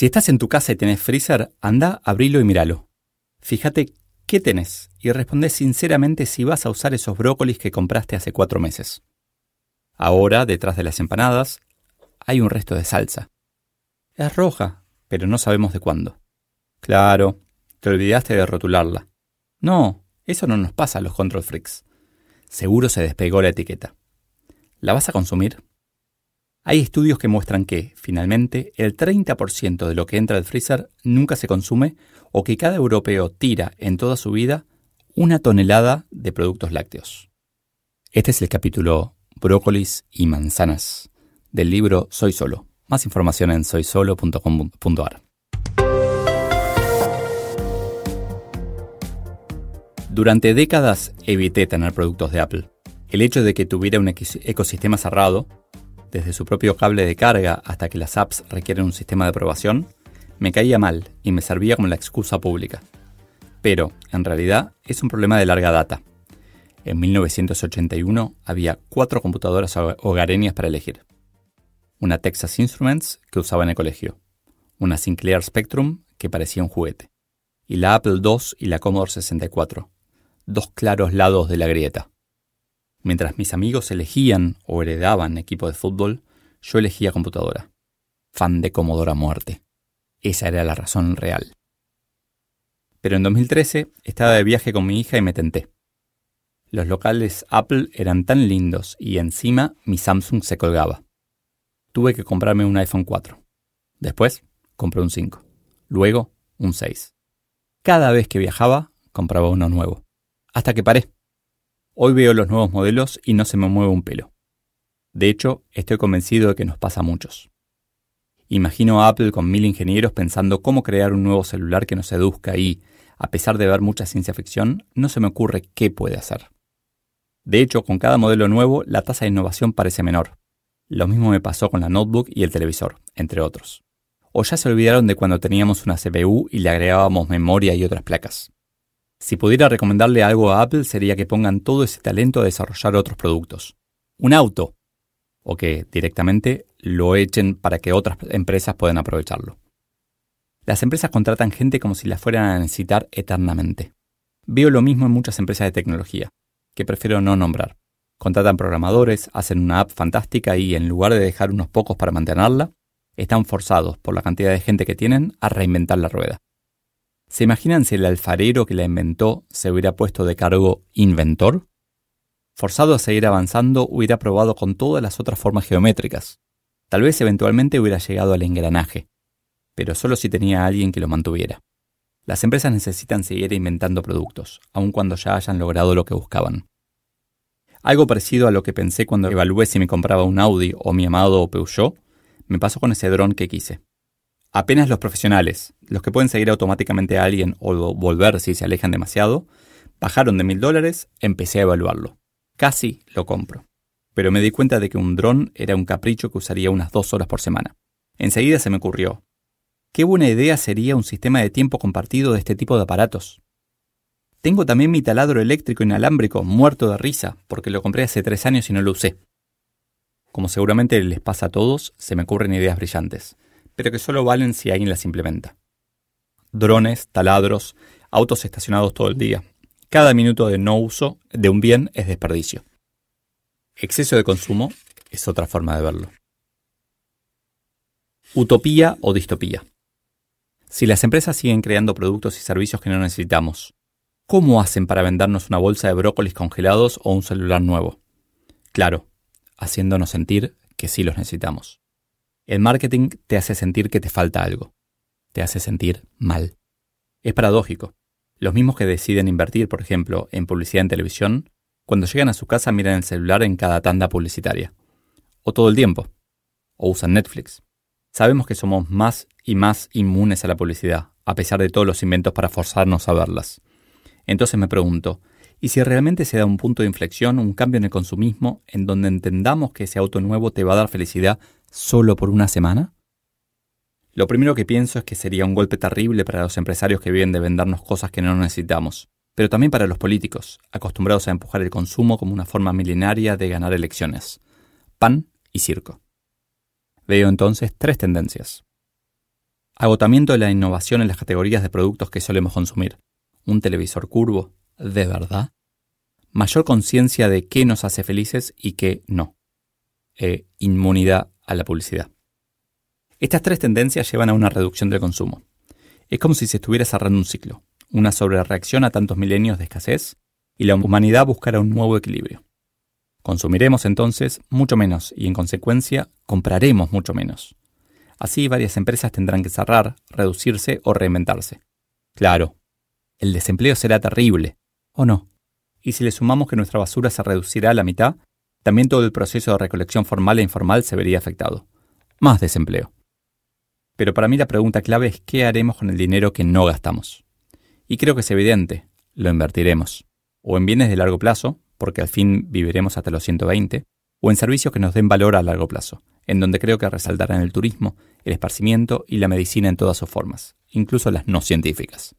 Si estás en tu casa y tenés freezer, anda, abrilo y míralo. Fíjate qué tenés y responde sinceramente si vas a usar esos brócolis que compraste hace cuatro meses. Ahora, detrás de las empanadas, hay un resto de salsa. Es roja, pero no sabemos de cuándo. Claro, te olvidaste de rotularla. No, eso no nos pasa a los control freaks. Seguro se despegó la etiqueta. ¿La vas a consumir? Hay estudios que muestran que, finalmente, el 30% de lo que entra al freezer nunca se consume o que cada europeo tira en toda su vida una tonelada de productos lácteos. Este es el capítulo Brócolis y manzanas del libro Soy Solo. Más información en soysolo.com.ar. Durante décadas evité tener productos de Apple. El hecho de que tuviera un ecosistema cerrado, desde su propio cable de carga hasta que las apps requieren un sistema de aprobación, me caía mal y me servía como la excusa pública. Pero, en realidad, es un problema de larga data. En 1981 había cuatro computadoras hogareñas para elegir. Una Texas Instruments que usaba en el colegio, una Sinclair Spectrum que parecía un juguete, y la Apple II y la Commodore 64, dos claros lados de la grieta. Mientras mis amigos elegían o heredaban equipo de fútbol, yo elegía computadora. Fan de Commodore a muerte. Esa era la razón real. Pero en 2013 estaba de viaje con mi hija y me tenté. Los locales Apple eran tan lindos y encima mi Samsung se colgaba. Tuve que comprarme un iPhone 4. Después compré un 5. Luego un 6. Cada vez que viajaba compraba uno nuevo. Hasta que paré. Hoy veo los nuevos modelos y no se me mueve un pelo. De hecho, estoy convencido de que nos pasa a muchos. Imagino a Apple con mil ingenieros pensando cómo crear un nuevo celular que nos seduzca y, a pesar de ver mucha ciencia ficción, no se me ocurre qué puede hacer. De hecho, con cada modelo nuevo, la tasa de innovación parece menor. Lo mismo me pasó con la notebook y el televisor, entre otros. O ya se olvidaron de cuando teníamos una CPU y le agregábamos memoria y otras placas. Si pudiera recomendarle algo a Apple sería que pongan todo ese talento a desarrollar otros productos. Un auto. O que directamente lo echen para que otras empresas puedan aprovecharlo. Las empresas contratan gente como si la fueran a necesitar eternamente. Veo lo mismo en muchas empresas de tecnología que prefiero no nombrar. Contratan programadores, hacen una app fantástica y en lugar de dejar unos pocos para mantenerla, están forzados por la cantidad de gente que tienen a reinventar la rueda. ¿Se imaginan si el alfarero que la inventó se hubiera puesto de cargo inventor? Forzado a seguir avanzando, hubiera probado con todas las otras formas geométricas. Tal vez eventualmente hubiera llegado al engranaje, pero solo si tenía a alguien que lo mantuviera. Las empresas necesitan seguir inventando productos, aun cuando ya hayan logrado lo que buscaban. Algo parecido a lo que pensé cuando evalué si me compraba un Audi o mi amado Peugeot, me pasó con ese dron que quise. Apenas los profesionales, los que pueden seguir automáticamente a alguien o volver si se alejan demasiado, bajaron de mil dólares, empecé a evaluarlo. Casi lo compro. Pero me di cuenta de que un dron era un capricho que usaría unas dos horas por semana. Enseguida se me ocurrió, Qué buena idea sería un sistema de tiempo compartido de este tipo de aparatos. Tengo también mi taladro eléctrico inalámbrico muerto de risa porque lo compré hace tres años y no lo usé. Como seguramente les pasa a todos, se me ocurren ideas brillantes, pero que solo valen si alguien las implementa. Drones, taladros, autos estacionados todo el día. Cada minuto de no uso de un bien es desperdicio. Exceso de consumo es otra forma de verlo. Utopía o distopía. Si las empresas siguen creando productos y servicios que no necesitamos, ¿cómo hacen para vendernos una bolsa de brócolis congelados o un celular nuevo? Claro, haciéndonos sentir que sí los necesitamos. El marketing te hace sentir que te falta algo. Te hace sentir mal. Es paradójico. Los mismos que deciden invertir, por ejemplo, en publicidad en televisión, cuando llegan a su casa miran el celular en cada tanda publicitaria. O todo el tiempo. o usan Netflix. Sabemos que somos más y más inmunes a la publicidad, a pesar de todos los inventos para forzarnos a verlas. Entonces me pregunto, ¿y si realmente se da un punto de inflexión, un cambio en el consumismo, en donde entendamos que ese auto nuevo te va a dar felicidad solo por una semana? Lo primero que pienso es que sería un golpe terrible para los empresarios que viven de vendernos cosas que no necesitamos, pero también para los políticos, acostumbrados a empujar el consumo como una forma milenaria de ganar elecciones. Pan y circo. Veo entonces tres tendencias. Agotamiento de la innovación en las categorías de productos que solemos consumir. Un televisor curvo, ¿de verdad? Mayor conciencia de qué nos hace felices y qué no. E inmunidad a la publicidad. Estas tres tendencias llevan a una reducción del consumo. Es como si se estuviera cerrando un ciclo, una sobrereacción a tantos milenios de escasez, y la humanidad buscará un nuevo equilibrio. Consumiremos entonces mucho menos y en consecuencia compraremos mucho menos. Así varias empresas tendrán que cerrar, reducirse o reinventarse. Claro, el desempleo será terrible, ¿o no? Y si le sumamos que nuestra basura se reducirá a la mitad, también todo el proceso de recolección formal e informal se vería afectado. Más desempleo. Pero para mí la pregunta clave es qué haremos con el dinero que no gastamos. Y creo que es evidente, lo invertiremos. O en bienes de largo plazo, porque al fin viviremos hasta los 120, o en servicios que nos den valor a largo plazo, en donde creo que resaltarán el turismo, el esparcimiento y la medicina en todas sus formas, incluso las no científicas.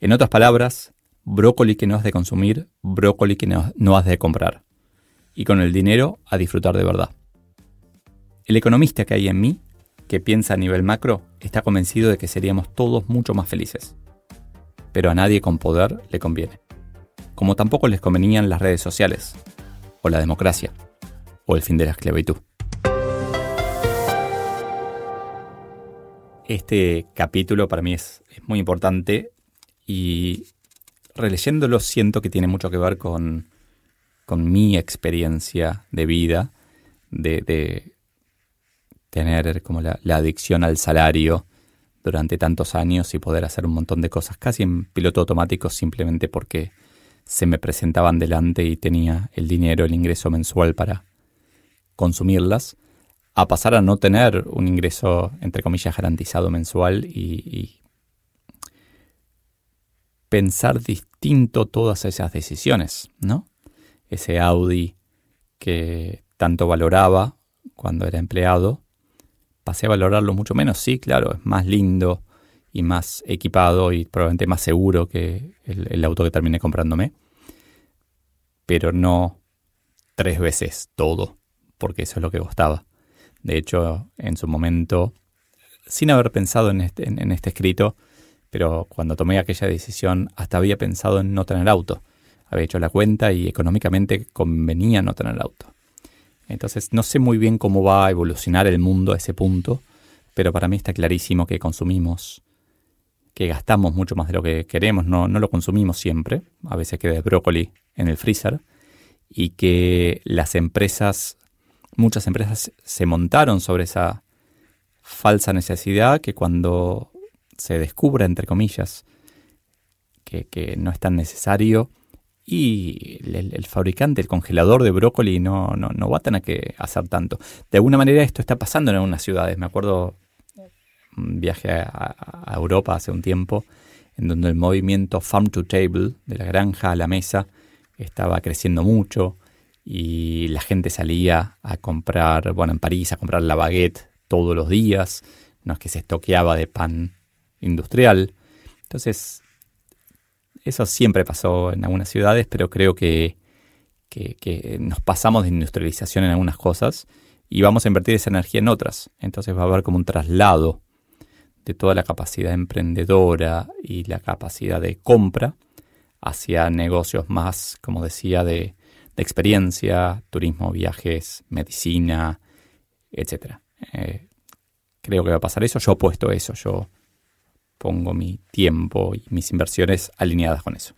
En otras palabras, brócoli que no has de consumir, brócoli que no, has de comprar. Y con el dinero a disfrutar de verdad. El economista que hay en mí que piensa a nivel macro está convencido de que seríamos todos mucho más felices. Pero a nadie con poder le conviene. Como tampoco les convenían las redes sociales, o la democracia, o el fin de la esclavitud. Este capítulo para mí es, muy importante y releyéndolo siento que tiene mucho que ver con, con mi experiencia de vida, de, tener como la, adicción al salario durante tantos años y poder hacer un montón de cosas casi en piloto automático simplemente porque se me presentaban delante y tenía el dinero, el ingreso mensual para consumirlas, a pasar a no tener un ingreso, entre comillas, garantizado mensual y pensar distinto todas esas decisiones, ¿no? Ese Audi que tanto valoraba cuando era empleado, pasé a valorarlo mucho menos. Sí, claro, es más lindo y más equipado y probablemente más seguro que el, auto que terminé comprándome. Pero no tres veces todo, porque eso es lo que costaba. De hecho, en su momento, sin haber pensado en este, en este escrito, pero cuando tomé aquella decisión, hasta había pensado en no tener auto. Había hecho la cuenta y económicamente convenía no tener auto. Entonces no sé muy bien cómo va a evolucionar el mundo a ese punto, pero para mí está clarísimo que consumimos, que gastamos mucho más de lo que queremos, no, no lo consumimos siempre, a veces queda brócoli en el freezer, y que las empresas, muchas empresas se montaron sobre esa falsa necesidad que cuando se descubra, entre comillas, que no es tan necesario, y el, fabricante, el congelador de brócoli no, no, no, va a tener que hacer tanto. De alguna manera esto está pasando en algunas ciudades. Me acuerdo un viaje a, Europa hace un tiempo en donde el movimiento Farm to Table, de la granja a la mesa, estaba creciendo mucho y la gente salía a comprar, bueno, en París a comprar la baguette todos los días, no es que se estoqueaba de pan industrial. Entonces, eso siempre pasó en algunas ciudades, pero creo que, nos pasamos de industrialización en algunas cosas y vamos a invertir esa energía en otras. Entonces va a haber como un traslado de toda la capacidad emprendedora y la capacidad de compra hacia negocios más, como decía, de, experiencia, turismo, viajes, medicina, etc. Eh, creo que va a pasar eso. Yo he puesto eso. Yo pongo mi tiempo y mis inversiones alineadas con eso.